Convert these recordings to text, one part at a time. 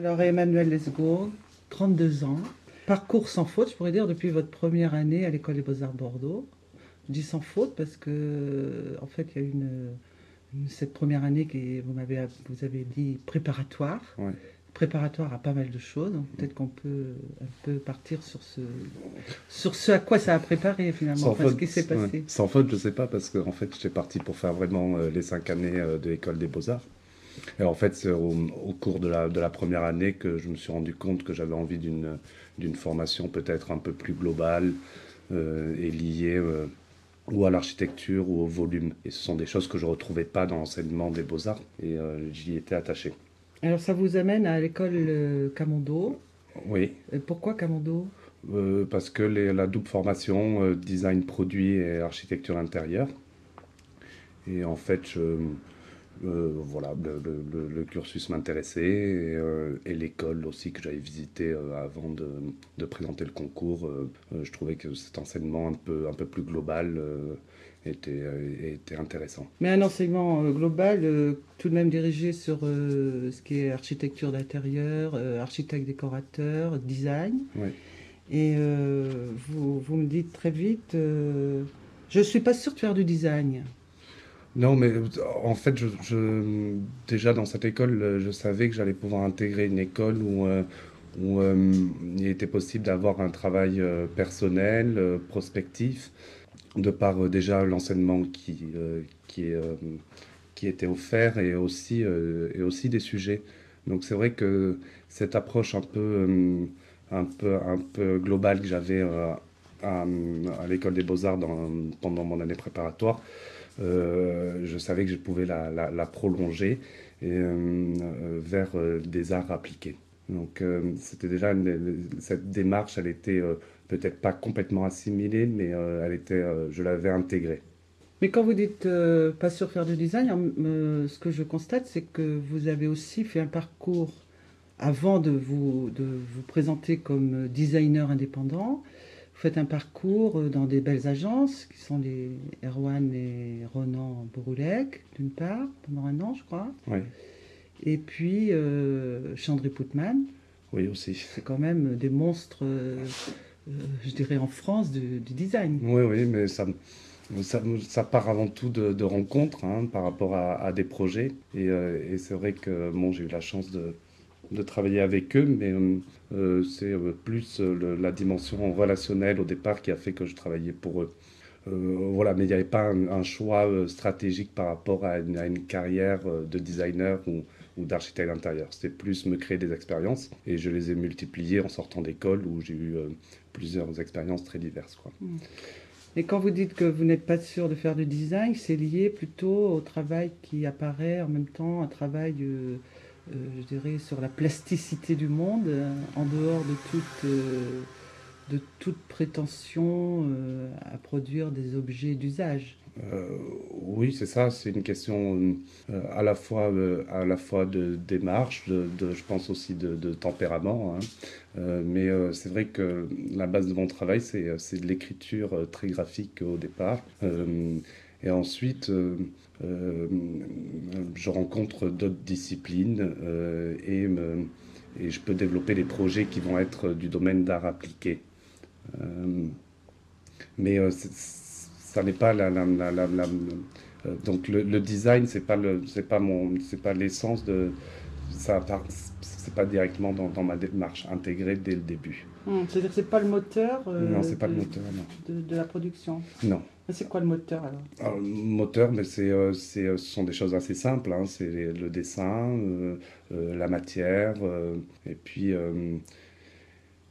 Alors Emmanuel Lesgourg, 32 ans, parcours sans faute, je pourrais dire, depuis votre première année à l'école des beaux-arts Bordeaux. Je dis sans faute parce que, en fait, il y a une, une- cette première année qui, vous m'avez, vous avez dit préparatoire. Ouais. Préparatoire à pas mal de choses. Donc peut-être qu'on peut un peu partir sur ce, sur ce à quoi ça a préparé finalement, Sans enfin, ce faute, qui s'est passé. ouais. Sans faute, je sais pas, parce qu'en fait, j'étais parti pour faire vraiment euh, les cinq années euh, de l'école des beaux-arts. Et en fait, c'est au, au cours de la, de la première année que je me suis rendu compte que j'avais envie d'une d'une formation peut-être un peu plus globale euh, et liée euh, ou à l'architecture ou au volume. Et ce sont des choses que je ne retrouvais pas dans l'enseignement des beaux-arts et euh, j'y étais attaché. Alors ça vous amène à l'école Camondo. Oui, Pourquoi Camondo? Parce que les- la double formation, design produit et architecture intérieure. Et en fait, je, euh, voilà, le, le- le- le cursus m'intéressait et, euh, et l'école aussi que j'avais visité euh, avant de, de présenter le concours. je trouvais que cet enseignement un peu, un peu plus global était, était intéressant. Mais un enseignement global, tout de même dirigé sur ce qui est architecture d'intérieur, architecte décorateur, design. Oui. Et vous, vous me dites très vite, je ne suis pas sûre de faire du design. Non, mais en fait, déjà dans cette école, je savais que j'allais pouvoir intégrer une école où, euh, euh, il était possible d'avoir un travail euh, personnel, prospectif, de par déjà l'enseignement qui, était offert et aussi, des sujets. Donc c'est vrai que cette approche un peu, globale que j'avais à, l'école des beaux-arts pendant mon année préparatoire, euh, je savais que je pouvais la, prolonger euh, euh, vers des arts appliqués. Donc c'était déjà cette démarche, elle était peut-être pas complètement assimilée, mais elle était, je l'avais intégrée. Mais quand vous dites euh, pas de faire du design, ce que je constate, c'est que vous avez aussi fait un parcours avant de vous présenter comme designer indépendant. Vous faites un parcours euh, dans des belles agences qui sont les Erwan et Ronan Bouroulec, d'une part, pendant un an, je crois. Oui, Et puis euh, Chandri Putman, oui aussi. c'est quand même des monstres, euh, euh, je dirais, en France du, du design. Oui, oui, mais ça, ça, ça part avant tout de, de rencontres hein, par rapport à, à des projets. Et, euh, et c'est vrai que bon, j'ai eu la chance de, de travailler avec eux, mais euh, c'est euh, plus euh, la dimension relationnelle au départ qui a fait que je travaillais pour eux. Voilà, mais il n'y avait pas un, choix stratégique par rapport à une, carrière de designer ou, d'architecte d'intérieur. C'était plus me créer des expériences et je les ai multipliées en sortant d'école où j'ai eu plusieurs expériences très diverses. Quoi. Et quand vous dites que vous n'êtes pas sûr de faire du design, c'est lié plutôt au travail qui apparaît en même temps, un travail, je dirais, sur la plasticité du monde, euh, en dehors de toute, euh, de toute prétention euh, à produire des objets d'usage. Euh, oui, c'est ça. C'est une question euh, à la fois, euh, à la fois de démarche, de, je pense aussi de, tempérament. hein. Euh, mais euh, c'est vrai que la base de mon travail, c'est euh, de l'écriture euh, très graphique au départ. Et ensuite, euh, euh, je rencontre d'autres disciplines euh, et, je peux développer des projets qui vont être du domaine d'art appliqué. Mais ça n'est pas la, la- la- la- donc le, design c'est pas le c'est pas mon c'est pas l'essence de ça c'est pas directement dans ma démarche intégrée dès le début Hum, C'est-à-dire que c'est pas le moteur euh, non c'est pas de, le moteur non de, de la production. non C'est quoi le moteur alors? Alors, le moteur mais c'est euh, c'est euh, ce sont des choses assez simples hein. c'est les- le dessin euh, euh, la matière euh, et puis euh,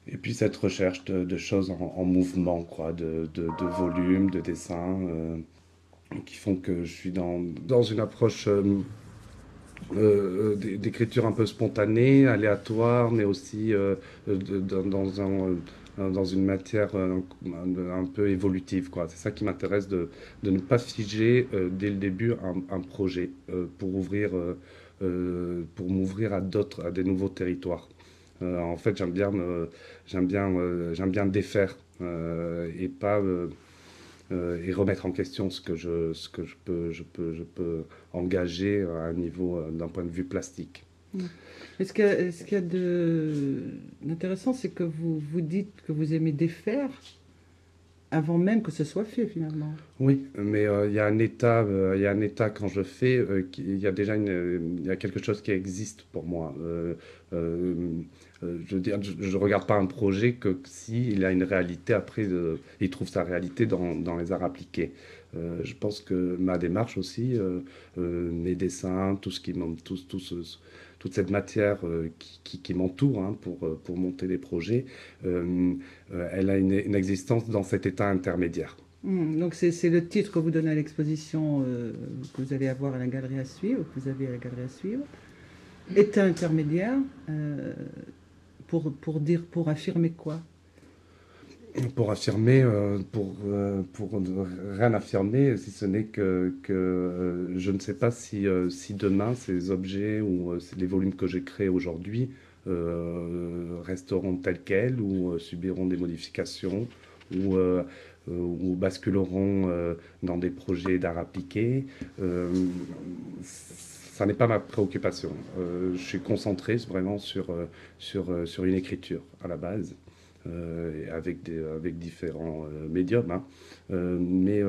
et puis cette recherche de, de choses en, en mouvement, quoi, de, de, de volume, de dessin, euh, qui font que je suis dans, dans une approche euh, euh, d'é- d'écriture un peu spontanée, aléatoire, mais aussi euh, dans, dans un, euh, dans une matière euh, un, peu évolutive. C'est ça qui m'intéresse, de, ne pas figer euh, dès le début un, un projet euh, pour ouvrir, euh, euh, pour m'ouvrir à d'autres, à des nouveaux territoires. Euh, en fait, j'aime bien, me- j'aime bien, euh, j'aime bien défaire euh, et pas euh, et remettre en question ce que je, ce que je peux, je peux, je peux engager à un niveau euh, d'un point de vue plastique. Et ce qu'il y a, d'intéressant, c'est que vous vous dites que vous aimez défaire avant même que ce soit fait finalement. Oui, mais euh, il y a un état, euh, y a un état quand je fais, euh, il y a déjà une, y a quelque chose qui existe pour moi. Dire, je, ne regarde pas un projet que si il a une réalité après, il trouve sa réalité dans, les arts appliqués. je pense que ma démarche aussi, mes dessins, tout ce qui tout, toute cette matière euh, qui, m'entoure hein, pour, euh, monter des projets, euh, elle a une, existence dans cet état intermédiaire. Hmm, donc c'est le titre que vous donnez à l'exposition que vous allez avoir à la galerie à suivre, que vous avez à la galerie à suivre. État intermédiaire, pour, pour dire, pour affirmer quoi? Pour affirmer, euh, pour, euh, pour rien affirmer, si ce n'est que, que euh, je ne sais pas si, si demain ces objets ou les volumes que j'ai créés aujourd'hui resteront tels quels ou subiront des modifications ou, ou basculeront dans des projets d'art appliqué. Ça n'est pas ma préoccupation. je suis concentré vraiment sur, sur, sur une écriture à la base. Euh, avec, des, avec différents euh, médiums. Hein. Euh, mais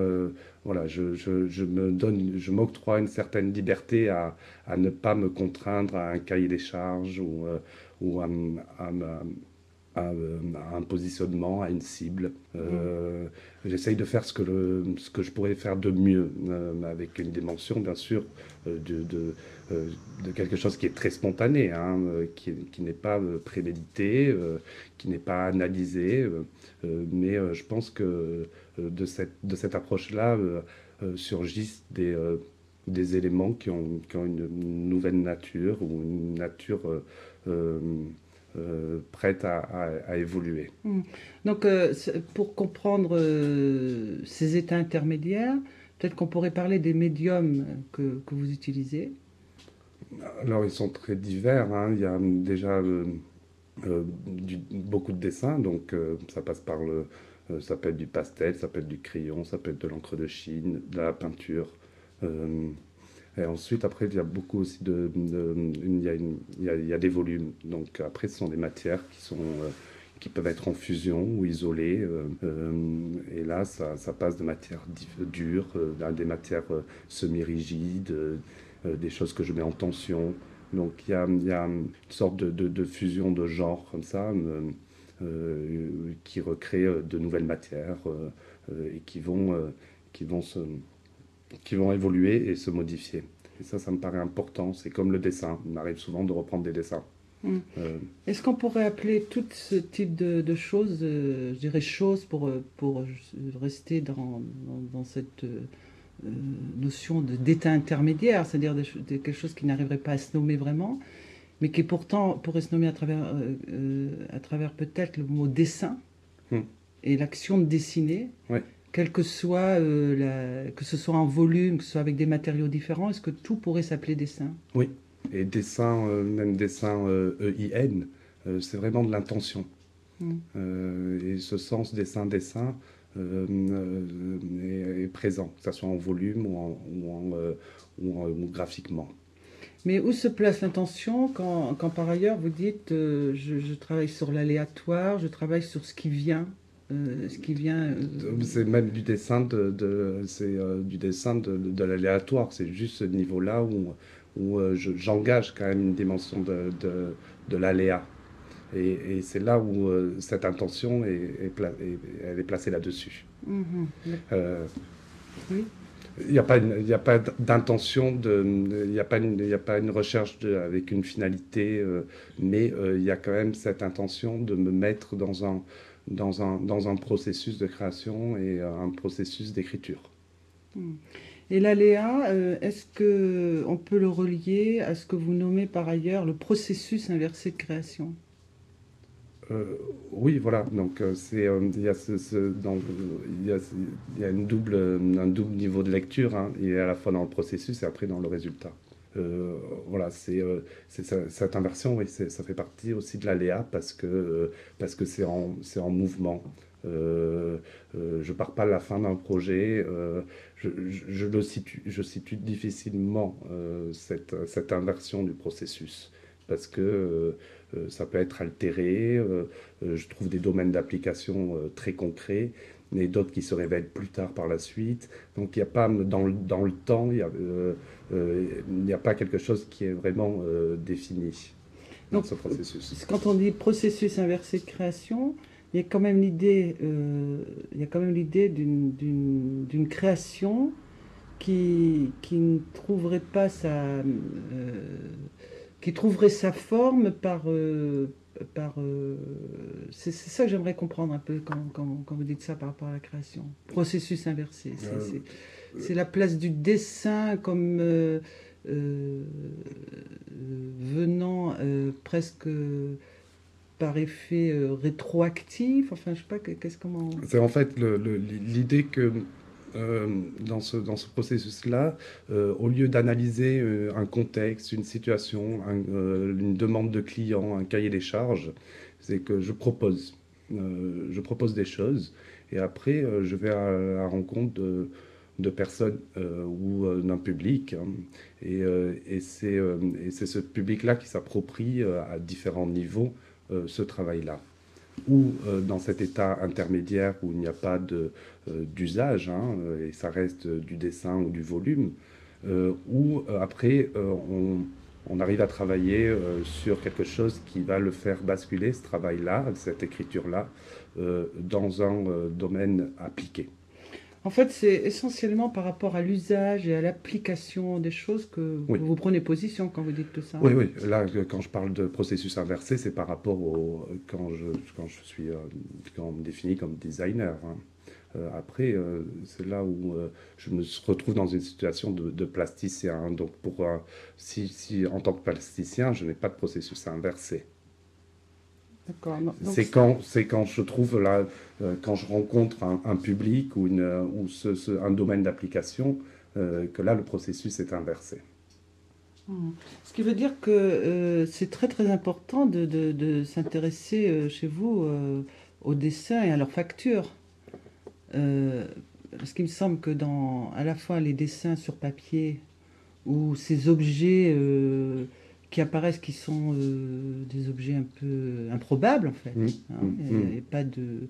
voilà, je, je, m'octroie une certaine liberté à, à, ne pas me contraindre à un cahier des charges ou, ou à, à, un positionnement, à une cible. Euh, J'essaye de faire ce que, le, ce que je pourrais faire de mieux, avec une dimension, bien sûr, de, de, euh, de quelque chose qui est très spontané, hein, euh, qui, qui n'est pas euh, prémédité, qui n'est pas analysé. mais je pense que de cette, de cette approche-là surgissent des, des éléments qui ont, qui ont, une nouvelle nature ou une nature prête à, à, évoluer. Hmm. Donc, pour comprendre ces états intermédiaires, peut-être qu'on pourrait parler des médiums que, que vous utilisez. Alors, ils sont très divers. Hein. Il y a déjà euh, euh, beaucoup de dessins, donc euh, ça passe par le. ça peut être du pastel, ça peut être du crayon, ça peut être de l'encre de Chine, de la peinture. Et ensuite, après, il y a beaucoup aussi de. il, y a il, y a, des volumes. Donc, après, ce sont des matières qui sont qui peuvent être en fusion ou isolées. et là, ça, ça, passe de matières dures à des matières semi-rigides, euh, des choses que je mets en tension. Donc il y a, une sorte de, de, fusion de genre comme ça euh, euh, qui recrée de nouvelles matières et qui vont, qui, vont se, qui vont évoluer et se modifier. Et ça, ça me paraît important. C'est comme le dessin. Il m'arrive souvent de reprendre des dessins. Hmm. Est-ce qu'on pourrait appeler tout ce type de, de choses, je dirais choses pour, pour rester dans, dans, dans cette euh, notion d'état intermédiaire, c'est-à-dire quelque chose qui n'arriverait pas à se nommer vraiment, mais qui pourtant pourrait se nommer à travers, euh, euh, à travers peut-être le mot dessin hmm. et l'action de dessiner. Quel que soit la, que ce soit en volume, que ce soit avec des matériaux différents, est-ce que tout pourrait s'appeler dessin? Oui, et dessin, même dessin EIN, c'est vraiment de l'intention. Hmm. et ce sens dessin-dessin, euh, euh, est, présent, que ce soit en volume ou, en, ou, euh, ou, graphiquement. Mais où se place l'intention quand, quand, par ailleurs vous dites je, travaille sur l'aléatoire, je travaille sur ce qui vient? Ce qui vient. C'est même du dessin de, de c'est du dessin de, de l'aléatoire. C'est juste ce niveau-là où, où j'engage quand même une dimension de, de l'aléa. Et, c'est là où euh, cette intention est, elle est placée là-dessus. Mhm. Euh, oui. Il n'y a pas, a pas d'intention, il n'y a, pas une, a pas une recherche avec une finalité, euh, mais il y a quand même cette intention de me mettre dans un, dans un, dans un processus de création et un processus d'écriture. Mhm. Et l'aléa, est-ce qu'on peut le relier à ce que vous nommez par ailleurs le processus inversé de création? Euh, oui, voilà. Donc, euh, c'est il y a ce, il y a, une double, un double niveau de lecture. Hein. Il est à la fois dans le processus et après dans le résultat. Euh, voilà, c'est cette inversion, oui, ça fait partie aussi de l'aléa parce que que c'est en, en mouvement. Euh, je pars pas à la fin d'un projet. Je, le situe, je situe difficilement cette, cette inversion du processus. parce que ça peut être altéré. je trouve des domaines d'application très concrets mais d'autres qui se révèlent plus tard par la suite. Donc il n'y a pas, dans, dans le temps, il n'y a, a, pas quelque chose qui est vraiment défini dans ce processus. Quand on dit processus inversé de création, il y a quand même l'idée, euh, il y a quand même l'idée d'une création qui, qui ne trouverait pas sa, euh, qui trouverait sa forme par, euh, par, c'est ça que j'aimerais comprendre un peu quand, quand, quand, vous dites ça par rapport à la création. Processus inversé, c'est la place du dessin comme venant presque par effet euh, rétroactif Enfin, je sais pas, qu'est-ce comment... C'est en fait l'idée que euh, dans ce, dans ce processus-là, euh, au lieu d'analyser un contexte, une situation, une demande de client, un cahier des charges, c'est que je propose. je propose des choses et après, je vais à la rencontre de, de personnes ou d'un public. Hein. et, et c'est ce public-là qui s'approprie à différents niveaux euh, ce travail-là. Ou euh, dans cet état intermédiaire où il n'y a pas euh, d'usage, hein, et ça reste du dessin ou du volume, ou après on, arrive à travailler sur quelque chose qui va le faire basculer, ce travail-là, cette écriture-là, dans un domaine appliqué. En fait, c'est essentiellement par rapport à l'usage et à l'application des choses que vous prenez position quand vous dites tout ça. Oui, oui. Là, quand je parle de processus inversé, c'est par rapport au quand je quand je suis euh, quand on me définit comme designer. Hein. Euh, après, euh, c'est là où je me retrouve dans une situation de, plasticien. Donc, pour si, si en tant que plasticien, je n'ai pas de processus inversé. C'est quand, quand je trouve là, euh, quand je rencontre un, public ou, une, ou ce, un domaine d'application, euh, que là le processus est inversé. Hmm. Ce qui veut dire que euh, c'est très très important de, de, de s'intéresser chez vous au dessin et à leurs factures. parce qu'il me semble que dans à la fois les dessins sur papier ou ces objets qui apparaissent qui sont euh, des objets un peu improbables en fait. Mmh, hein, mmh, et, pas de,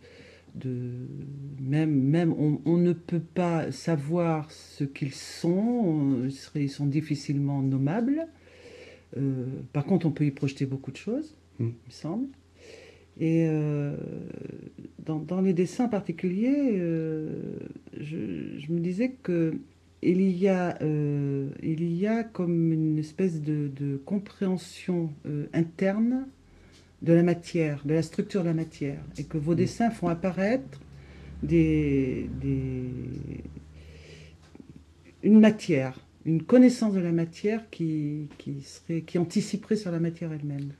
de même même on, ne peut pas savoir ce qu'ils sont. Ils, sont difficilement nommables. Euh, par contre, on peut y projeter beaucoup de choses, mmh. il me semble. Et euh, dans, dans, les dessins particuliers, je, je, me disais que il y a, euh, il y a comme une espèce de, compréhension euh, interne de la matière, de la structure de la matière, et que vos mm. dessins font apparaître des, une matière, une connaissance de la matière qui, qui, serait, qui anticiperait sur la matière elle-même.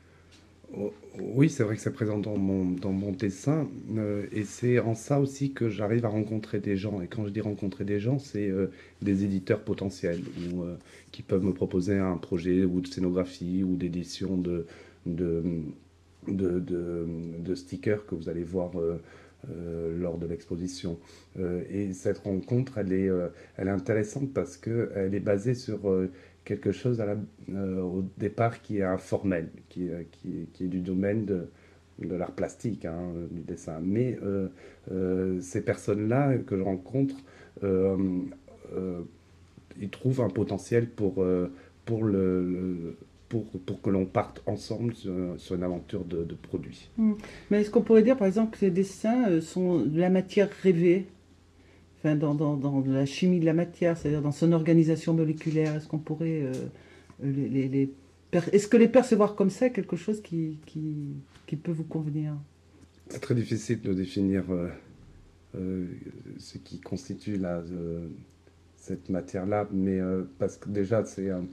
Oh, oui, c'est vrai que c'est présent dans mon, dessin. Euh, et c'est en ça aussi que j'arrive à rencontrer des gens. Et quand je dis rencontrer des gens, c'est euh, des éditeurs potentiels ou, euh, qui peuvent me proposer un projet ou de scénographie ou d'édition de, de, de, de, stickers que vous allez voir lors de l'exposition. et cette rencontre, elle est, elle est intéressante parce qu'elle est basée sur quelque chose euh, au départ qui est informel, qui, euh, est du domaine de, l'art plastique, hein, du dessin. Mais euh, ces personnes-là que je rencontre, ils trouvent un potentiel pour, pour, le, pour, pour, que l'on parte ensemble sur, une aventure de, produits. Hmm. Mais est-ce qu'on pourrait dire, par exemple, que ces dessins sont de la matière rêvée? Dans, la chimie de la matière, c'est-à-dire dans son organisation moléculaire Est-ce qu'on pourrait euh, les, est-ce que les percevoir comme ça quelque chose qui, qui, peut vous convenir? C'est très difficile de définir euh, euh, ce qui constitue cette matière-là, mais parce que déjà c'est un,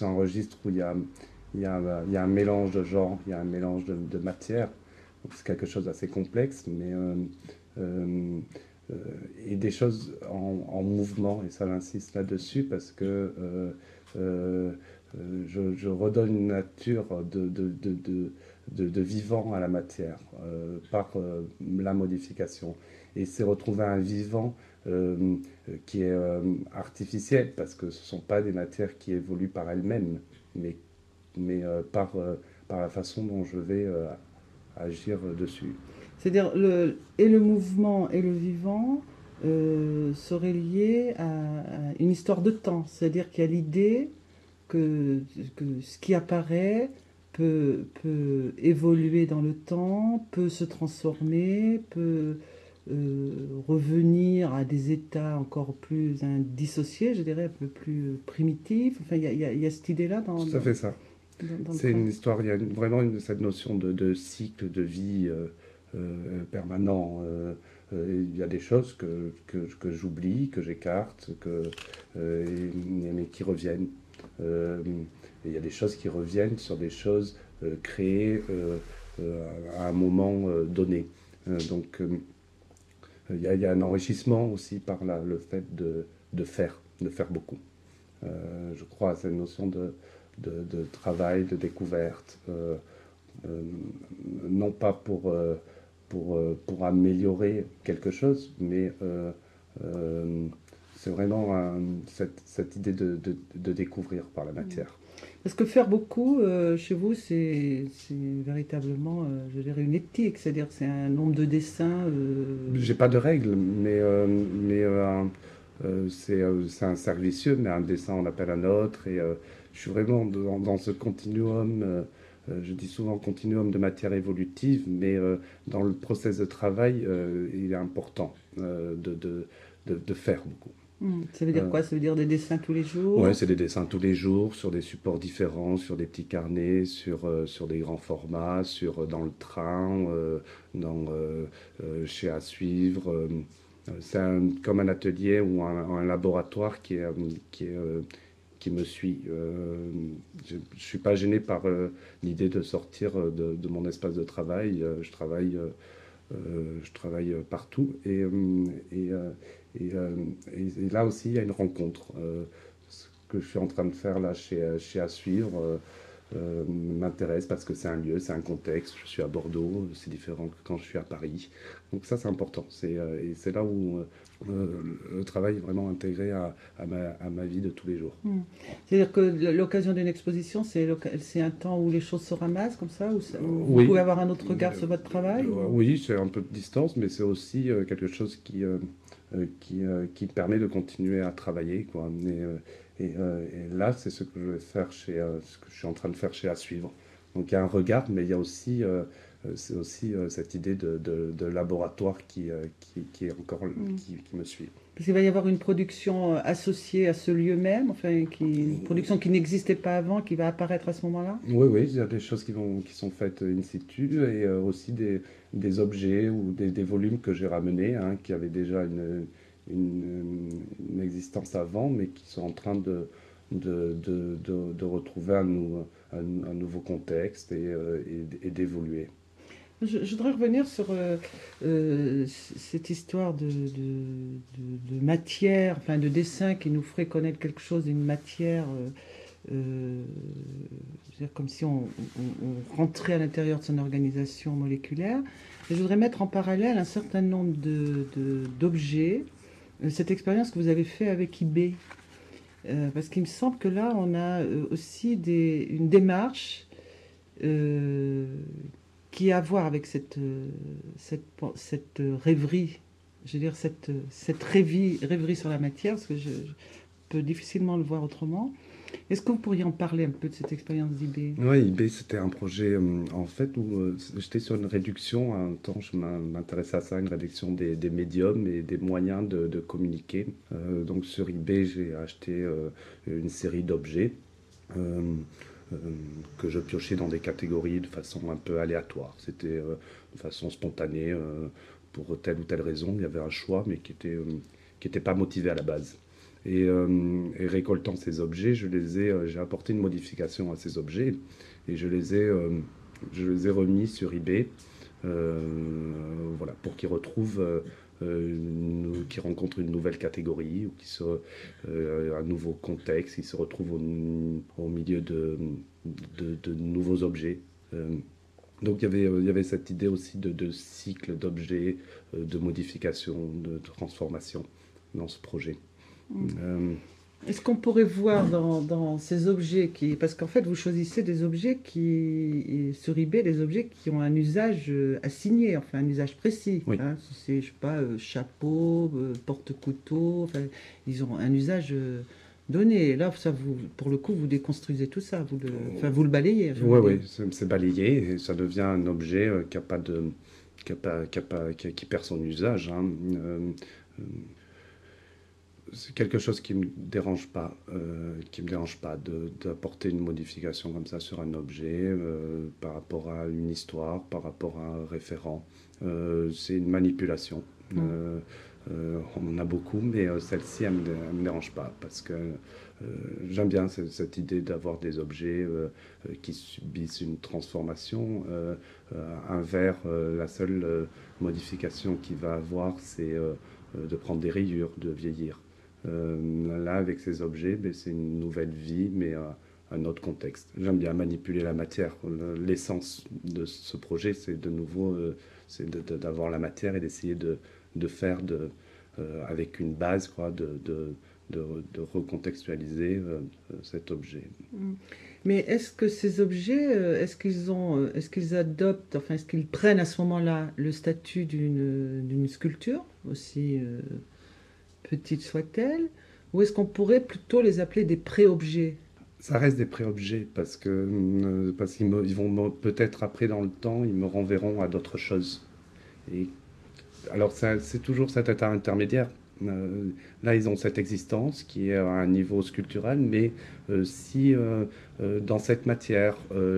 un registre où il y a, y, a, y a un mélange de genres, il y a un mélange de, de matières, c'est quelque chose d'assez complexe, mais et des choses en, mouvement, et ça j'insiste là-dessus parce que euh, euh, je, redonne une nature de, de, de, vivant à la matière par la modification. Et c'est retrouver un vivant qui est artificiel parce que ce ne sont pas des matières qui évoluent par elles-mêmes, mais, mais par par la façon dont je vais agir dessus. C'est-à-dire, le, et le mouvement et le vivant euh, seraient liés à, une histoire de temps. C'est-à-dire qu'il y a l'idée que, que, ce qui apparaît peut, peut, évoluer dans le temps, peut se transformer, peut euh, revenir à des états encore plus dissociés, je dirais, un peu plus primitifs. Enfin, il y, y, a cette idée-là dans... Ça fait ça. C'est une histoire, il y a vraiment cette notion de, de cycle de vie. Euh, permanent. Euh, euh, il y a des choses que, que, j'oublie, que j'écarte, mais qui reviennent. il y a des choses qui reviennent sur des choses créées à un moment donné. donc il y, a, un enrichissement aussi par le fait de, de, faire, de faire beaucoup. je crois à cette notion de, de travail, de découverte, non pas pour pour, euh, pour améliorer quelque chose, mais euh, euh, c'est vraiment cette, cette, idée de, de, de, découvrir par la matière. Parce que faire beaucoup, chez vous, c'est véritablement, je dirais, une éthique, c'est-à-dire c'est un nombre de dessins. J'ai pas de règles, mais, mais c'est un servicieux, mais un dessin on appelle un autre, et je suis vraiment dans, dans ce continuum euh, je dis souvent continuum de matière évolutive, mais euh, dans le process de travail, euh, il est important de, de, de, faire beaucoup. Hmm. Ça veut dire quoi? Ça veut dire des dessins tous les jours? Oui, c'est des dessins tous les jours, sur des supports différents, sur des petits carnets, sur, sur des grands formats, sur, dans le train, dans, chez À Suivre. c'est comme un atelier ou un, un laboratoire qui est, qui est qui me suit. Euh, je ne suis pas gêné par euh, l'idée de sortir euh, de, mon espace de travail. je travaille, je travaille partout. Et, et, là aussi, il y a une rencontre. ce que je suis en train de faire là chez, chez À m'intéresse parce que c'est un lieu, c'est un contexte. Je suis à Bordeaux, c'est différent que quand je suis à Paris. Donc ça, c'est important. Et c'est là où le travail est vraiment intégré à, à, ma, à, ma, vie de tous les jours. Hmm. C'est-à-dire que l'occasion d'une exposition, c'est, un temps où les choses se ramassent comme ça, où, vous pouvez avoir un autre regard sur votre travail euh, Oui, c'est un peu de distance, mais c'est aussi euh, quelque chose qui, euh, qui, qui, permet de continuer à travailler. Quoi. Et, et, là, c'est ce que je vais faire chez, ce que je suis en train de faire chez À Suivre. Donc il y a un regard, mais il y a aussi euh, c'est aussi euh, cette idée de, de, laboratoire qui, euh, qui, qui, est encore mm. qui, qui, me suit. Parce qu'il va y avoir une production associée à ce lieu même, enfin, qui, une production qui n'existait pas avant, qui va apparaître à ce moment-là? Oui, oui, il y a des choses qui, vont, qui sont faites in situ et aussi des, des, objets ou des, des volumes que j'ai ramenés, hein, qui avaient déjà une, une, une, existence avant, mais qui sont en train de, de, de, de, retrouver un, un, nouveau contexte et, et d'évoluer. Je, voudrais revenir sur euh, euh, cette histoire de, matière, enfin de dessin qui nous ferait connaître quelque chose d'une matière, euh, comme si on, rentrait à l'intérieur de son organisation moléculaire. Et je voudrais mettre en parallèle un certain nombre d'objets, cette expérience que vous avez fait avec eBay. parce qu'il me semble que là, on a aussi une démarche qui a à voir avec cette, euh, cette, cette rêverie, je dire cette, cette rêverie, rêverie sur la matière, parce que je, peux difficilement le voir autrement. Est-ce que vous pourriez en parler un peu de cette expérience d'IB Oui, IB, c'était un projet euh, en fait où euh, j'étais sur une réduction. À un temps, je m'intéressais à ça, une réduction des, des, médiums et des moyens de, communiquer. donc sur eBay, j'ai acheté une série d'objets. Euh, que je piochais dans des catégories de façon un peu aléatoire. C'était euh, de façon spontanée, euh, pour telle ou telle raison. Il y avait un choix, mais qui n'était qui était pas motivé à la base. Et, récoltant ces objets, je les ai, j'ai apporté une modification à ces objets et je les ai, je les ai remis sur eBay, voilà, pour qu'ils retrouvent euh, qui rencontrent une nouvelle catégorie ou qui se, euh, un nouveau contexte, qui se retrouvent au, milieu de, de, nouveaux objets. Euh, donc il y, avait, il y avait cette idée aussi de, de cycle d'objets, de modification, de transformation dans ce projet. Mm. Est-ce qu'on pourrait voir dans, ces objets qui. Parce qu'en fait, vous choisissez des objets qui. sur eBay, des objets qui ont un usage euh, assigné, enfin un usage précis. Hein. c'est, je sais pas, euh, chapeau, euh, porte-couteau, enfin, ils ont un usage donné. là, ça, vous, pour le coup, vous déconstruisez tout ça, vous le, enfin, vous le balayez. Oui, oui, c'est, balayé et ça devient un objet qui a pas de. Qui, a pas, qui, a pas, qui, perd son usage. Hein c'est quelque chose qui me dérange pas, euh, qui me dérange pas d'apporter une modification comme ça sur un objet euh, par rapport à une histoire, par rapport à un référent. Euh, c'est une manipulation. Mmh. on en a beaucoup, mais celle-ci, elle, ne me dérange pas parce que j'aime bien cette, idée d'avoir des objets qui subissent une transformation. un verre, la seule modification qu'il va avoir, c'est de prendre des rayures, de vieillir. Euh, là, avec ces objets, ben, c'est une nouvelle vie, mais euh, un autre contexte. J'aime bien manipuler la matière. L'essence de ce projet, c'est de nouveau euh, c'est d'avoir la matière et d'essayer de, faire de, avec une base, quoi, de, recontextualiser cet objet. Mm. Mais est-ce que ces objets, est-ce qu'ils est-ce qu'ils adoptent, enfin, est-ce qu'ils prennent à ce moment-là le statut d'une sculpture aussi petite soit-elle, ou est-ce qu'on pourrait plutôt les appeler des pré-objets? Ça reste des pré-objets parce que euh, qu'ils ils vont peut-être après dans le temps, ils me renverront à d'autres choses. Et alors c'est toujours cet état intermédiaire euh, là, ils ont cette existence qui est à un niveau sculptural, mais euh, si euh, dans cette matière,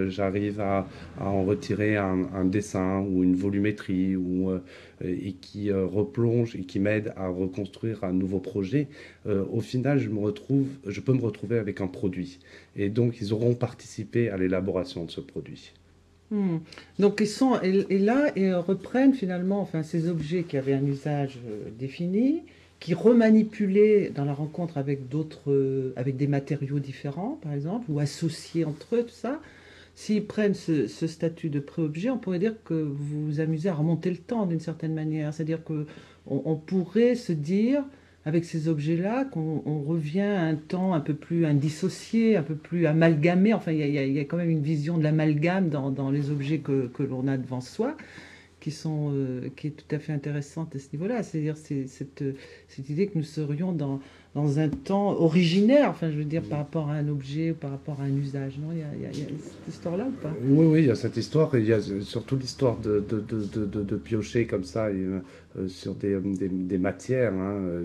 j'arrive à, en retirer un, dessin ou une volumétrie ou, et qui replonge et qui m'aide à reconstruire un nouveau projet, au final, je, me retrouve, je peux me retrouver avec un produit. Et donc, ils auront participé à l'élaboration de ce produit. Hmm. Donc ils sont et, là ils reprennent finalement enfin ces objets qui avaient un usage défini qui remanipulaient dans la rencontre avec d'autres, euh, avec des matériaux différents, par exemple, ou associés entre eux, tout ça, s'ils prennent ce, statut de pré-objet, on pourrait dire que vous vous amusez à remonter le temps d'une certaine manière. C'est-à-dire que on, pourrait se dire, avec ces objets-là, qu'on revient à un temps un peu plus indissocié, un peu plus amalgamé. Enfin, il y, a quand même une vision de l'amalgame dans, dans, les objets que, que l'on a devant soi qui, sont, euh, qui est tout à fait intéressante à ce niveau-là. C'est-à-dire c'est, cette, cette idée que nous serions dans, dans un temps originaire, enfin je veux dire par rapport à un objet ou par rapport à un usage. Non, il y a, cette histoire-là ou pas? Oui, oui, il y a cette histoire. Il y a surtout l'histoire de, de, de, de, piocher comme ça euh, sur des, des, matières. Hein,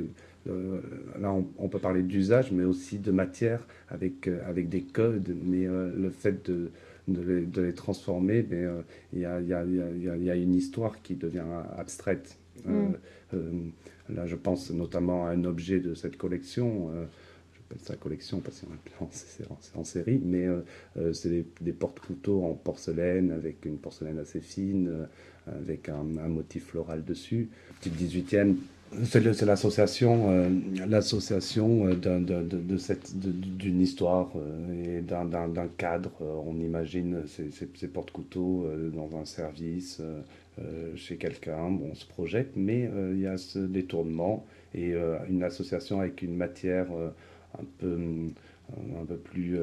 euh, là, on, peut parler d'usage, mais aussi de matière avec, avec des codes. Mais le fait de de les, transformer, mais euh, il y, a, y, a, y, a, une histoire qui devient abstraite. Euh, mm. euh, là, je pense notamment à un objet de cette collection. J'appelle ça collection parce que c'est en, série, mais c'est des, des porte-couteaux en porcelaine avec une porcelaine assez fine, avec un, un, motif floral dessus. Petite 18e c'est l'association, euh, l'association euh, d'une histoire euh, et d'un cadre. on imagine ces, porte-couteaux dans un service chez quelqu'un. on se projette, mais il y a ce détournement et une association avec une matière un peu, un peu plus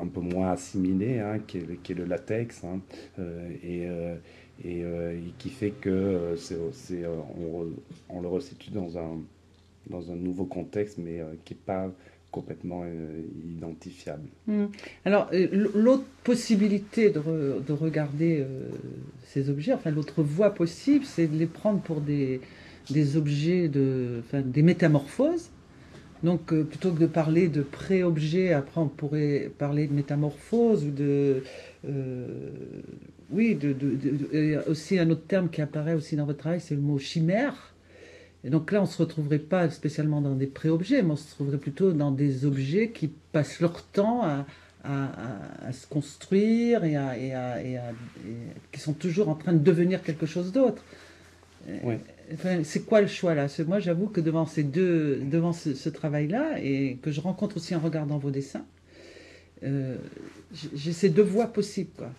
un peu moins assimilée, hein, qui, est, le latex. Hein, et, qui fait que euh, c'est, euh, on, le resitue dans un, dans un nouveau contexte, mais qui n'est pas complètement identifiable. Hmm. Alors, l'autre possibilité de, de regarder ces objets, enfin l'autre voie possible, c'est de les prendre pour des, des objets, de, enfin, des métamorphoses. Donc, plutôt que de parler de pré-objets, après on pourrait parler de métamorphose ou de oui, de, aussi un autre terme qui apparaît aussi dans votre travail, c'est le mot chimère. Et donc là, on ne se retrouverait pas spécialement dans des pré-objets, mais on se trouverait plutôt dans des objets qui passent leur temps à, se construire et, et, qui sont toujours en train de devenir quelque chose d'autre. Enfin, c'est quoi le choix là? Moi, j'avoue que devant ces deux, devant ce, travail-là, et que je rencontre aussi en regardant vos dessins, euh, j'ai ces deux voies possibles. Quoi.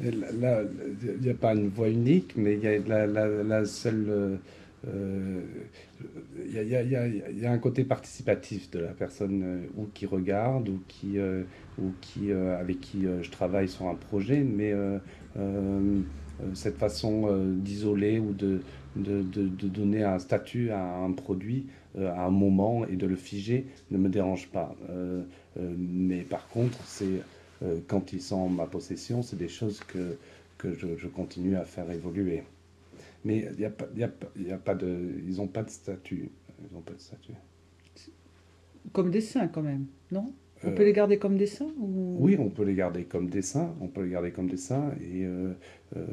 Là, il n'y a pas une voie unique, mais il y a la, seule, il y, a un côté participatif de la personne ou qui regarde ou qui, ou qui avec qui je travaille sur un projet, mais cette façon d'isoler ou de, de, donner un statut à un produit à un moment et de le figer ne me dérange pas. mais par contre, c'est quand ils sont en ma possession, c'est des choses que, que je, je, continue à faire évoluer. Mais y a pas, y a, y a pas de, ils n'ont pas de statut. Ils ont pas de statut. Comme dessin quand même, non? On euh, peut les garder comme dessin ou... Oui, on peut les garder comme dessin. On peut les garder comme dessin et euh, euh,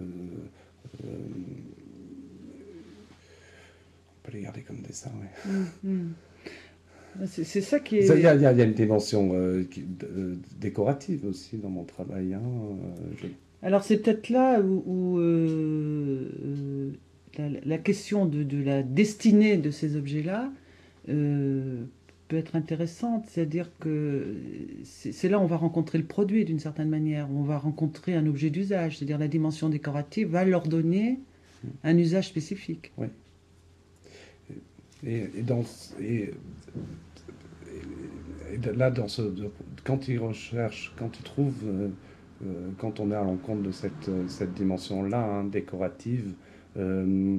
on peut les garder comme dessin. Oui. Mmh, mmh. C'est ça qui est. Il y, a, y, a une dimension qui, décorative aussi dans mon travail. Hein, je... Alors c'est peut-être là où, euh, euh, la, question de, la destinée de ces objets-là euh, peut être intéressante. C'est-à-dire que c'est là où on va rencontrer le produit d'une certaine manière, on va rencontrer un objet d'usage. C'est-à-dire la dimension décorative va leur donner un usage spécifique. Oui. Et, là, quand ils recherchent, quand ils trouvent euh, quand on est à l'encontre de cette, euh, dimension-là, hein, décorative, euh,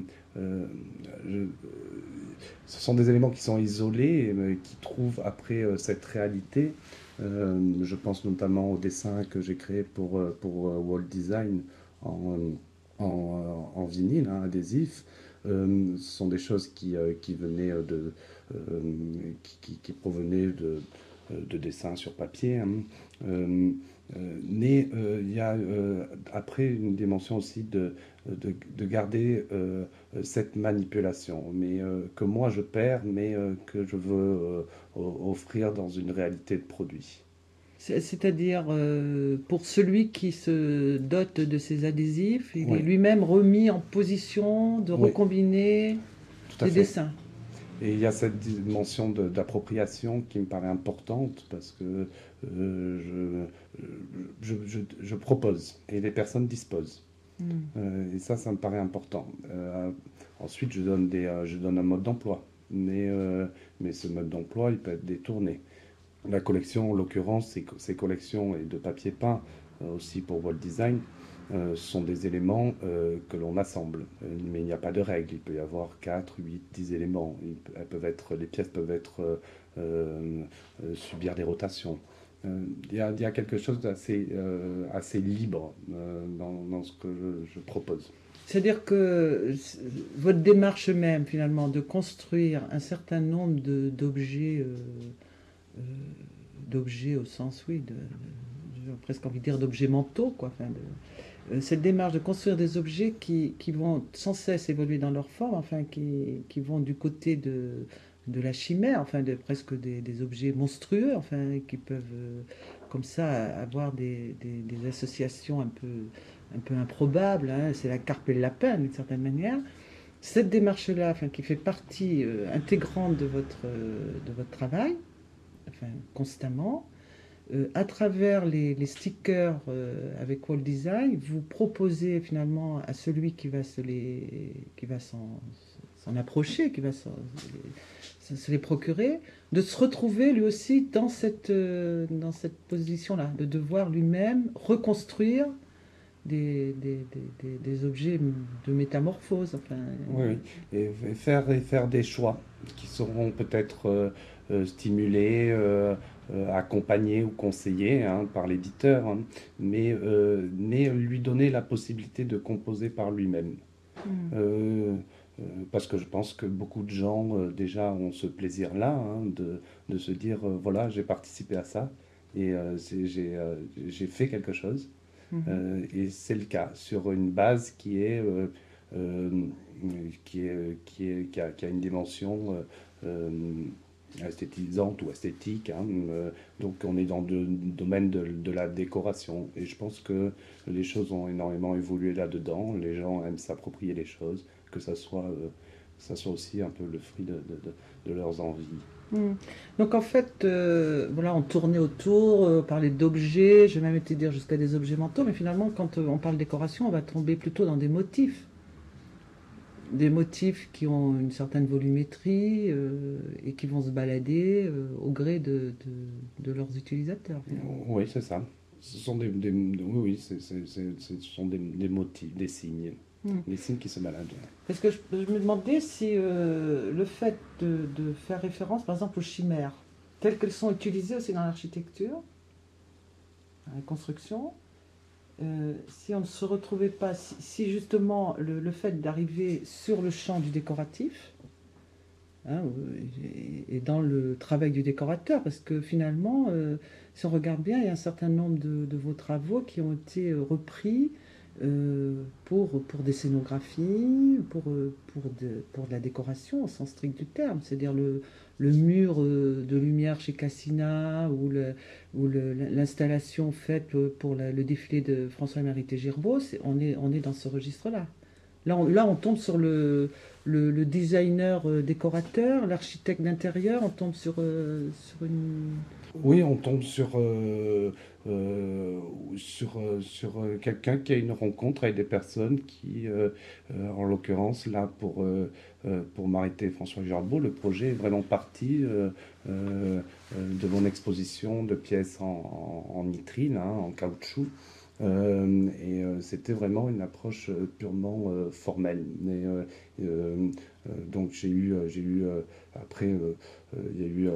ce sont des éléments qui sont isolés, et qui trouvent après cette réalité. je pense notamment au dessin que j'ai créé pour, pour Wall Design en vinyle, hein, adhésif. Ce sont des choses qui, venaient de, qui, provenaient de, de dessins sur papier. Hein. Euh, mais euh, il y a euh, après une dimension aussi de, de, garder cette manipulation, mais que moi je perds, mais que je veux offrir dans une réalité de produit. C'est-à-dire, pour celui qui se dote de ces adhésifs, il est lui-même remis en position de recombiner des dessins. Et il y a cette dimension d'appropriation qui me paraît importante parce que euh, je, je, je, propose et les personnes disposent. Mm. Euh, et ça, ça me paraît important. Euh, ensuite, je donne, des, je donne un mode d'emploi. Mais, mais ce mode d'emploi, il peut être détourné. La collection, en l'occurrence, ces, collections de papier peint, aussi pour Walt Design, euh, sont des éléments euh, que l'on assemble. Euh, mais il n'y a pas de règle. Il peut y avoir 4, 8, 10 éléments. elles peuvent être, les pièces peuvent être, subir des rotations. Il y, a, quelque chose d'assez assez libre dans, dans, ce que je, je propose. C'est-à-dire que votre démarche même, finalement, de construire un certain nombre d'objets, d'objets au sens, oui, de, presque envie de dire d'objets mentaux, quoi, enfin, euh, cette démarche de construire des objets qui, qui, vont sans cesse évoluer dans leur forme, enfin, qui, qui vont du côté de, de la chimère, enfin, de, presque des, des, objets monstrueux, enfin, qui peuvent euh, comme ça avoir des, des, associations un peu, un peu improbables. Hein. C'est la carpe et le lapin, d'une certaine manière. Cette démarche-là, enfin, qui fait partie euh, intégrante de votre, de votre travail, constamment, euh, à travers les, stickers euh, avec Wall Design, vous proposez finalement à celui qui va se les, qui va s'en, approcher, qui va se les procurer, de se retrouver lui aussi dans cette, euh, dans cette position-là, de devoir lui-même reconstruire des, des, des, des, objets de métamorphose. Enfin, oui, faire, et faire des choix qui seront peut-être stimulés, euh, accompagné ou conseillé hein, par l'éditeur, hein, mais, euh, mais lui donner la possibilité de composer par lui-même. Hmm. Euh, parce que je pense que beaucoup de gens déjà ont ce plaisir-là hein, de, de, se dire voilà, j'ai participé à ça et j'ai fait quelque chose. Hmm. et c'est le cas sur une base qui est, qui, est, qui, est, qui, a, qui, a, une dimension esthétisante ou esthétique. Hein, euh, donc on est dans le domaine de, la décoration. Et je pense que les choses ont énormément évolué là-dedans. Les gens aiment s'approprier les choses, que ça soit, euh, ça soit aussi un peu le fruit de, de, leurs envies. Hmm. Donc en fait, euh, voilà, on tournait autour, on parlait d'objets, je vais même été dire jusqu'à des objets mentaux, mais finalement quand on parle décoration, on va tomber plutôt dans des motifs. Des motifs qui ont une certaine volumétrie et qui vont se balader au gré de, de, leurs utilisateurs. Oui, c'est ça. Ce sont des, oui, oui ce sont des, des motifs, des signes. Hmm. Les signes qui se baladent. Parce que je, me demandais si le fait de, de, faire référence, par exemple, aux chimères, telles qu'elles sont utilisées aussi dans l'architecture, la construction, euh, si on ne se retrouvait pas, si, justement le, fait d'arriver sur le champ du décoratif, hein, et, dans le travail du décorateur, parce que finalement, euh, si on regarde bien, il y a un certain nombre de, vos travaux qui ont été euh, pour, pour des scénographies, pour, pour, de, pour de la décoration au sens strict du terme, c'est-à-dire le, le mur euh, de lumière chez Cassina ou, l'installation faite pour le défilé de François-Marie Gerbeau, on est, on est dans ce registre-là. Là on, là, on tombe sur le, le, designer euh, décorateur, l'architecte d'intérieur, on tombe sur, euh, sur une... Oui, on tombe sur, sur, sur quelqu'un qui a une rencontre avec des personnes qui, en l'occurrence, là, pour euh, pour m'arrêter François Gerbeau, le projet est vraiment parti euh, euh, de mon exposition de pièces en, en, nitrine, hein, en caoutchouc. Et c'était vraiment une approche purement formelle. Mais, donc j'ai eu, j'ai eu après, il y a eu,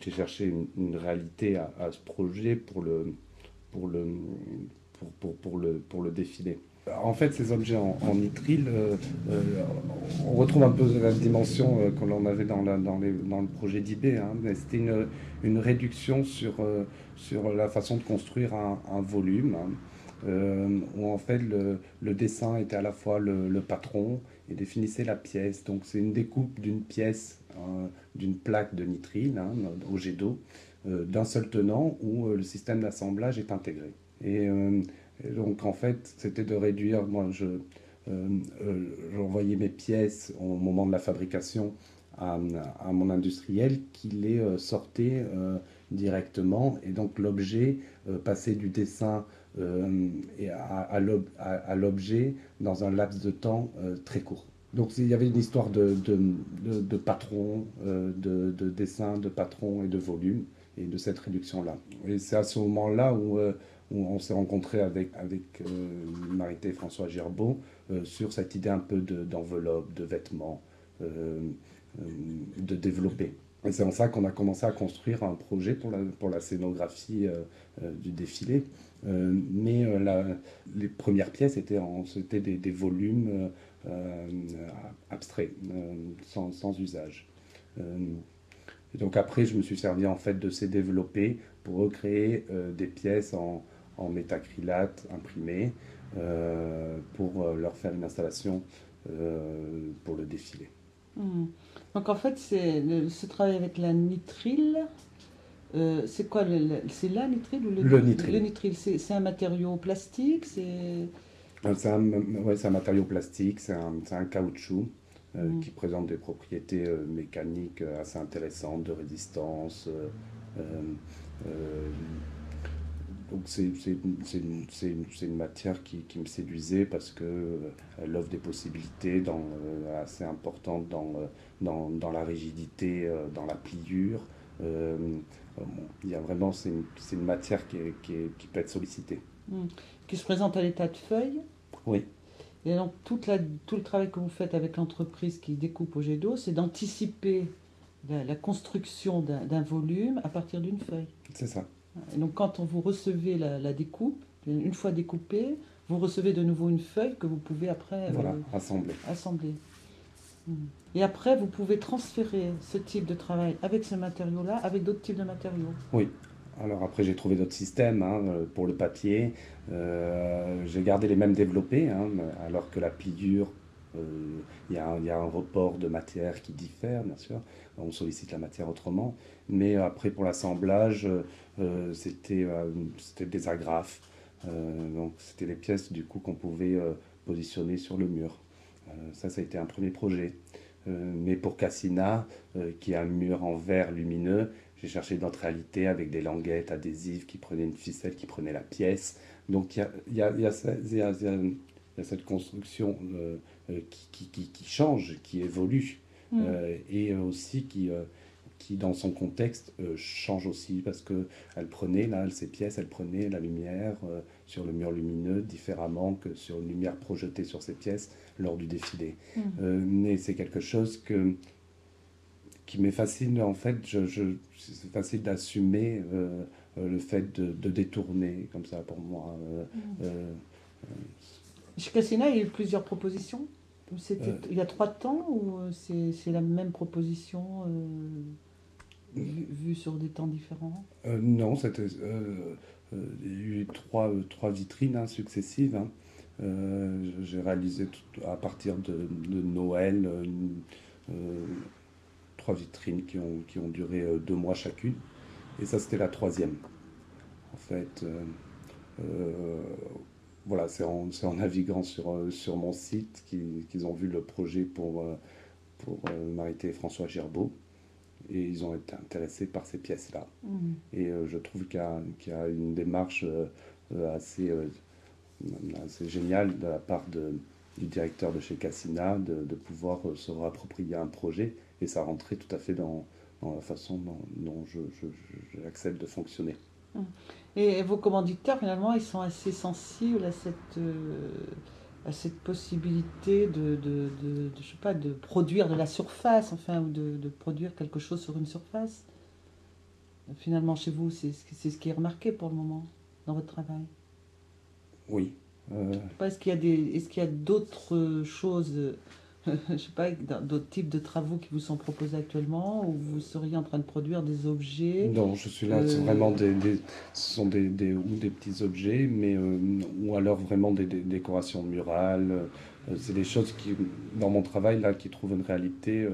j'ai cherché une, réalité à, ce projet pour le, pour le, pour, pour, pour le, pour le défilé. En fait, ces objets en, en nitrile, euh, euh, on retrouve un peu la dimension euh, que l'on avait dans, le projet d'IB. Hein, c'était une, réduction sur, sur la façon de construire un, volume, hein, où en fait le, dessin était à la fois le, patron et définissait la pièce. Donc c'est une découpe d'une pièce, d'une plaque de nitrine hein, au jet d'eau, d'un seul tenant où le système d'assemblage est intégré. Donc en fait, c'était de réduire, moi je, euh, euh, j'envoyais mes pièces au moment de la fabrication à, mon industriel qui les euh, sortait directement et donc l'objet passait du dessin à, l'objet dans un laps de temps très court. Donc il y avait une histoire de, de, patron, de, de, dessin, de patron et de volume et de cette réduction-là. Et c'est à ce moment-là où on s'est rencontré avec, avec euh, Marité François Gerbeau euh, sur cette idée un peu d'enveloppe, de, vêtements, euh, de développer. C'est en ça qu'on a commencé à construire un projet pour la, pour la scénographie du défilé. mais les premières pièces étaient, des, volumes abstraits, sans, sans, usage. Et donc après, je me suis servi en fait de ces développés pour recréer des pièces en, en métacrylate imprimé euh, pour euh, leur faire une installation euh, pour le défilé. Hmm. Donc en fait, c'est ce travail avec la nitrile. c'est quoi C'est la nitrile ou le, le nitrile Le nitrile, c'est un matériau plastique C'est un, ouais, un matériau plastique, c'est un, un, caoutchouc hmm. qui présente des propriétés mécaniques assez intéressantes de résistance. Donc c'est une, une, matière qui, qui, me séduisait parce qu'elle euh, offre des possibilités dans, euh, assez importantes dans, euh, dans, dans, la rigidité, dans la pliure. il y a vraiment, c'est une, une, matière qui, est, qui, est, qui, peut être sollicitée. Hmm. Qui se présente à l'état de feuille Oui. Et donc toute la, tout le travail que vous faites avec l'entreprise qui découpe au jet d'eau, c'est d'anticiper la, la construction d'un volume à partir d'une feuille. C'est ça. Et donc quand vous recevez la, découpe, une fois découpée, vous recevez de nouveau une feuille que vous pouvez après euh, assembler. assembler. Hmm. Et après, vous pouvez transférer ce type de travail avec ce matériau-là, avec d'autres types de matériaux. Oui. Alors après, j'ai trouvé d'autres systèmes hein, pour le papier. Euh, j'ai gardé les mêmes développés, hein, alors que la pliure, euh, il y, a un report de matière qui diffère, bien sûr. On sollicite la matière autrement. Mais après, pour l'assemblage, euh, c'était euh, des agrafes. Euh, donc c'était les pièces du coup qu'on pouvait positionner sur le mur. ça, ça a été un premier projet. mais pour Cassina, qui a un mur en verre lumineux, j'ai cherché d'autres réalités avec des languettes adhésives qui prenaient une ficelle, qui prenaient la pièce. Donc il y a cette construction qui, qui, qui, change, qui évolue, mm. et aussi qui, qui, dans son contexte, change aussi, parce qu'elle prenait, là, ces pièces, elle prenait la lumière sur le mur lumineux différemment que sur une lumière projetée sur ces pièces lors du défilé. Mm. mais c'est quelque chose que qui m'est facile, en fait, je, c'est facile d'assumer euh, euh, le fait de, détourner comme ça pour moi. Euh, Chez Cassina, il y a eu plusieurs propositions. C'était il y a trois temps ou c'est la même proposition vue sur des temps différents? Non, c'était il y a eu trois, trois vitrines hein, successives. Hein. J'ai réalisé à partir de, de Noël trois vitrines qui ont, qui ont duré euh, deux mois chacune. Et ça, c'était la troisième. En fait, euh, euh, voilà, c'est en, en, naviguant sur, sur mon site qu'ils ont vu le projet pour, pour Marité et François Gerbeau. Et ils ont été intéressés par ces pièces-là. Mmh. Et je trouve qu'il y, y, a une démarche assez, assez géniale de la part de, du directeur de chez Cassina de, de pouvoir se réapproprier un projet et ça rentrait tout à fait dans, dans la façon dont, j'accepte je, de fonctionner. Hum. Et vos commanditeurs, finalement, ils sont assez sensibles à cette, euh, à cette possibilité de, de, de, je sais pas, de produire de la surface, enfin, ou de, de produire quelque chose sur une surface. Finalement, chez vous, c'est ce qui est remarqué pour le moment dans votre travail Oui. Euh... Est-ce qu'il y a d'autres choses je sais pas, d'autres types de travaux qui vous sont proposés actuellement ou vous seriez en train de produire des objets Non, je suis là, c'est euh, vraiment des, ce sont des, des, ou des petits objets, mais euh, ou alors vraiment des, décorations murales. Euh, c'est des choses qui, dans mon travail là, qui trouvent une réalité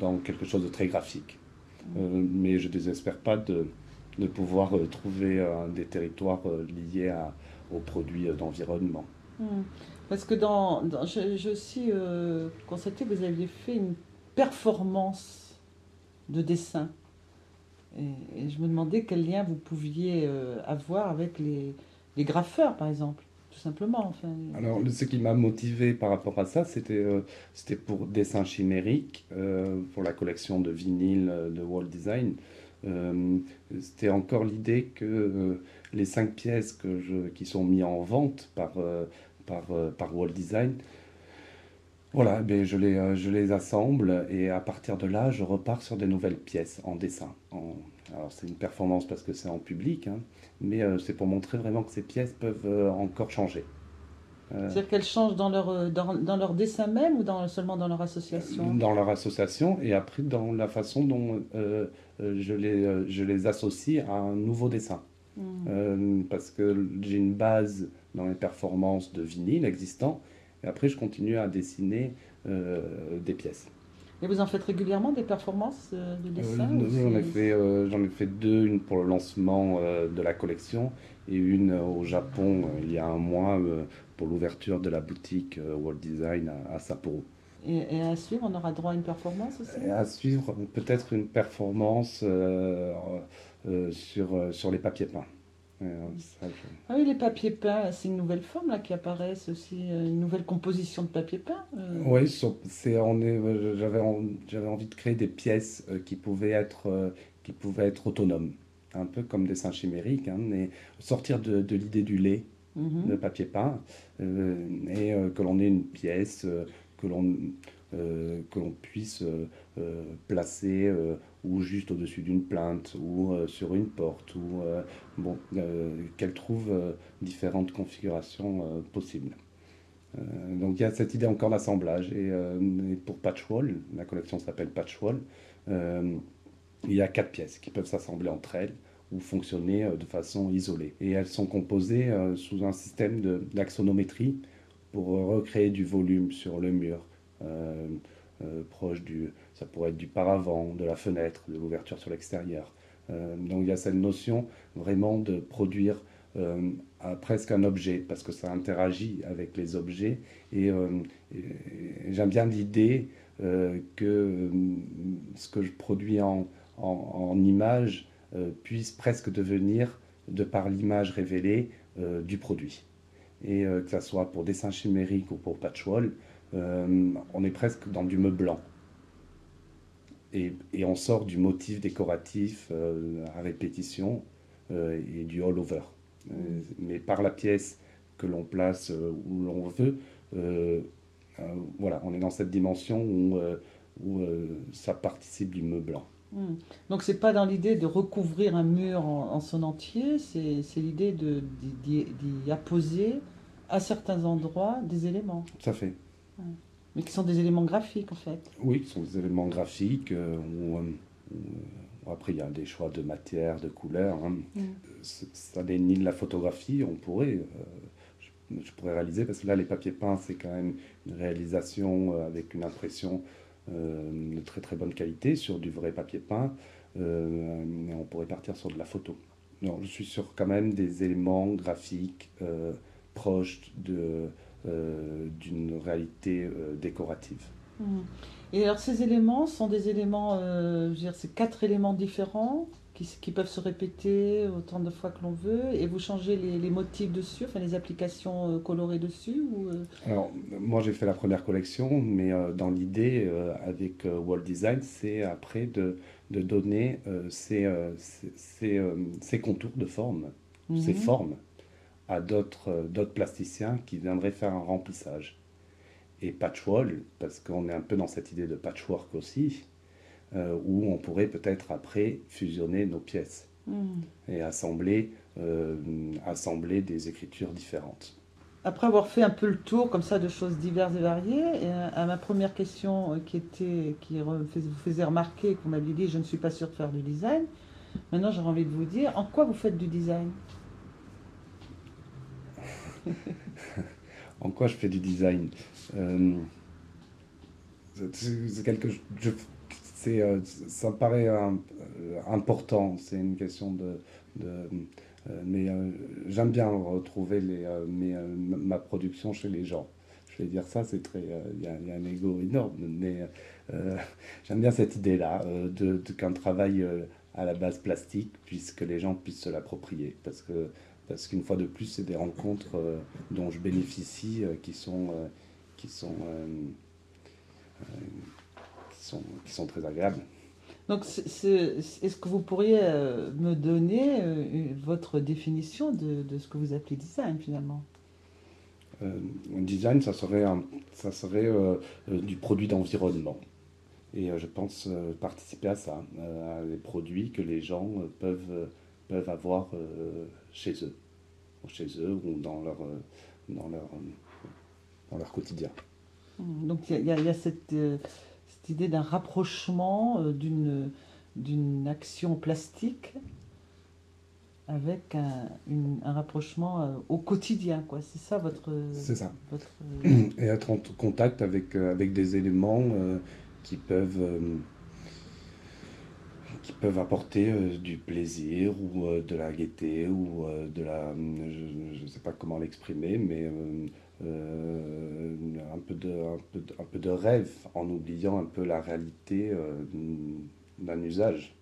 dans quelque chose de très graphique. mais je ne désespère pas de, de pouvoir trouver des territoires liés à, aux produits d'environnement. Hmm. Parce que dans, j'ai aussi euh, constaté que vous aviez fait une performance de dessin. Et, je me demandais quel lien vous pouviez euh, avoir avec les, graffeurs, par exemple, tout simplement. Alors, ce qui m'a motivé par rapport à ça, c'était euh, pour dessin chimérique, pour la collection de vinyles de Wall Design. c'était encore l'idée que les cinq pièces qui sont mises en vente par par, euh, par Wall Design. Voilà, ben je, les, euh, je les assemble et à partir de là, je repars sur des nouvelles pièces en dessin. En, alors c'est une performance parce que c'est en public, hein, mais euh, c'est pour montrer vraiment que ces pièces peuvent encore changer. C'est-à-dire qu'elles changent dans leur, dans, dans, leur dessin même ou dans, seulement dans leur association? Dans leur association et après dans la façon dont je, les, je les associe à un nouveau dessin. Hmm. parce que j'ai une base dans les performances de vinyle existants. Et après, je continue à dessiner euh, des pièces. Et vous en faites régulièrement des performances euh, de dessin J'en ai, fait, euh, j'en ai fait deux, une pour le lancement de la collection et une au Japon il y a un mois pour l'ouverture de la boutique Walt Design à, Sapporo. Et, à suivre, on aura droit à une performance aussi? À suivre, peut-être une performance sur, sur les papiers peints. Ah oui, les papiers peints, c'est une nouvelle forme là qui apparaît, aussi, euh, une nouvelle composition de papier peint. Euh. Oui, c'est, on est, j'avais, j'avais envie de créer des pièces euh, qui pouvaient être, qui pouvaient être autonomes, un peu comme des seins chimériques, hein, mais sortir de, de l'idée du lait, mm-hmm. de papier peint, et que l'on ait une pièce que l'on que l'on puisse placer ou juste au-dessus d'une plainte, ou euh, sur une porte, ou euh, bon, euh, qu'elle trouve différentes configurations possibles. donc il y a cette idée encore d'assemblage. Et, pour Patchwall, la collection s'appelle Patchwall, il y a quatre pièces qui peuvent s'assembler entre elles ou fonctionner de façon isolée. Et elles sont composées sous un système d'axonométrie pour recréer du volume sur le mur, proche du, ça pourrait être du paravent, de la fenêtre, de l'ouverture sur l'extérieur. Euh, donc il y a cette notion vraiment de produire euh, presque un objet, parce que ça interagit avec les objets. Et, euh, j'aime bien l'idée que ce que je produis en, image puisse presque devenir, de par l'image révélée, du produit. Et que ce soit pour dessin chimérique ou pour patchwall, on est presque dans du meublant. Et, et, on sort du motif décoratif à répétition et du all-over. mais par la pièce que l'on place où l'on veut, voilà, on est dans cette dimension où, où ça participe du meublant. Hmm. Donc c'est pas dans l'idée de recouvrir un mur en, son entier, c'est l'idée d'y apposer à certains endroits des éléments. Ça fait. Mais qui sont des éléments graphiques en fait. Oui, qui sont des éléments graphiques. Euh, euh, après il y a des choix de matière, de couleur. Hein. Hmm. Ça n'est ni de la photographie, on pourrait. Euh, je, pourrais réaliser, parce que là les papiers peints c'est quand même une réalisation avec une impression euh, de très très bonne qualité sur du vrai papier peint. Euh, on pourrait partir sur de la photo. Je suis sur quand même des éléments graphiques euh, proches d'une réalité décorative. Mmh. Et alors ces éléments sont des éléments, je veux dire, c'est quatre éléments différents? Qui, peuvent se répéter autant de fois que l'on veut et vous changez les, motifs dessus, enfin les applications euh, colorées dessus ou, euh? Alors, moi j'ai fait la première collection, mais euh, dans l'idée avec Wall Design, c'est après de, de donner ces, ces, ces, contours de forme, ces mhm. formes à d'autres plasticiens qui viendraient faire un remplissage. Et patchwall, parce qu'on est un peu dans cette idée de patchwork aussi, euh, où on pourrait peut-être après fusionner nos pièces hmm. et assembler, euh, assembler des écritures différentes. Après avoir fait un peu le tour comme ça de choses diverses et variées, à ma première question euh, qui était qui vous faisait remarquer que vous m'aviez dit je ne suis pas sûr de faire du design. Maintenant j'aurais envie de vous dire en quoi vous faites du design? En quoi je fais du design? C'est quelque je, euh, ça me paraît euh, important. C'est une question de. Euh, mais j'aime bien retrouver les, ma production chez les gens. Je vais dire ça, c'est très. Il y, a un ego énorme, mais j'aime bien cette idée-là de, qu'un travail à la base plastique, puisque les gens puissent se l'approprier. Parce que parce qu'une fois de plus, c'est des rencontres dont je bénéficie qui sont, qui sont qui sont très agréables. Donc, est-ce que vous pourriez euh, me donner euh, votre définition de, de, ce que vous appelez design finalement? Euh, Design, ça serait, ça serait du produit d'environnement. Et je pense participer à ça, à des produits que les gens peuvent, peuvent avoir chez eux, chez eux ou dans leur, dans leur, dans leur quotidien. Donc il y, y, a cette cette idée d'un rapprochement euh, d'une, d'une action plastique avec un, un rapprochement euh, au quotidien. Quoi. C'est ça votre... C'est ça. Votre... Et être en contact avec, euh, avec des éléments qui peuvent... qui peuvent apporter du plaisir ou de la gaieté ou de la... Je ne sais pas comment l'exprimer, mais euh, un, peu de, rêve en oubliant un peu la réalité euh, d'un usage.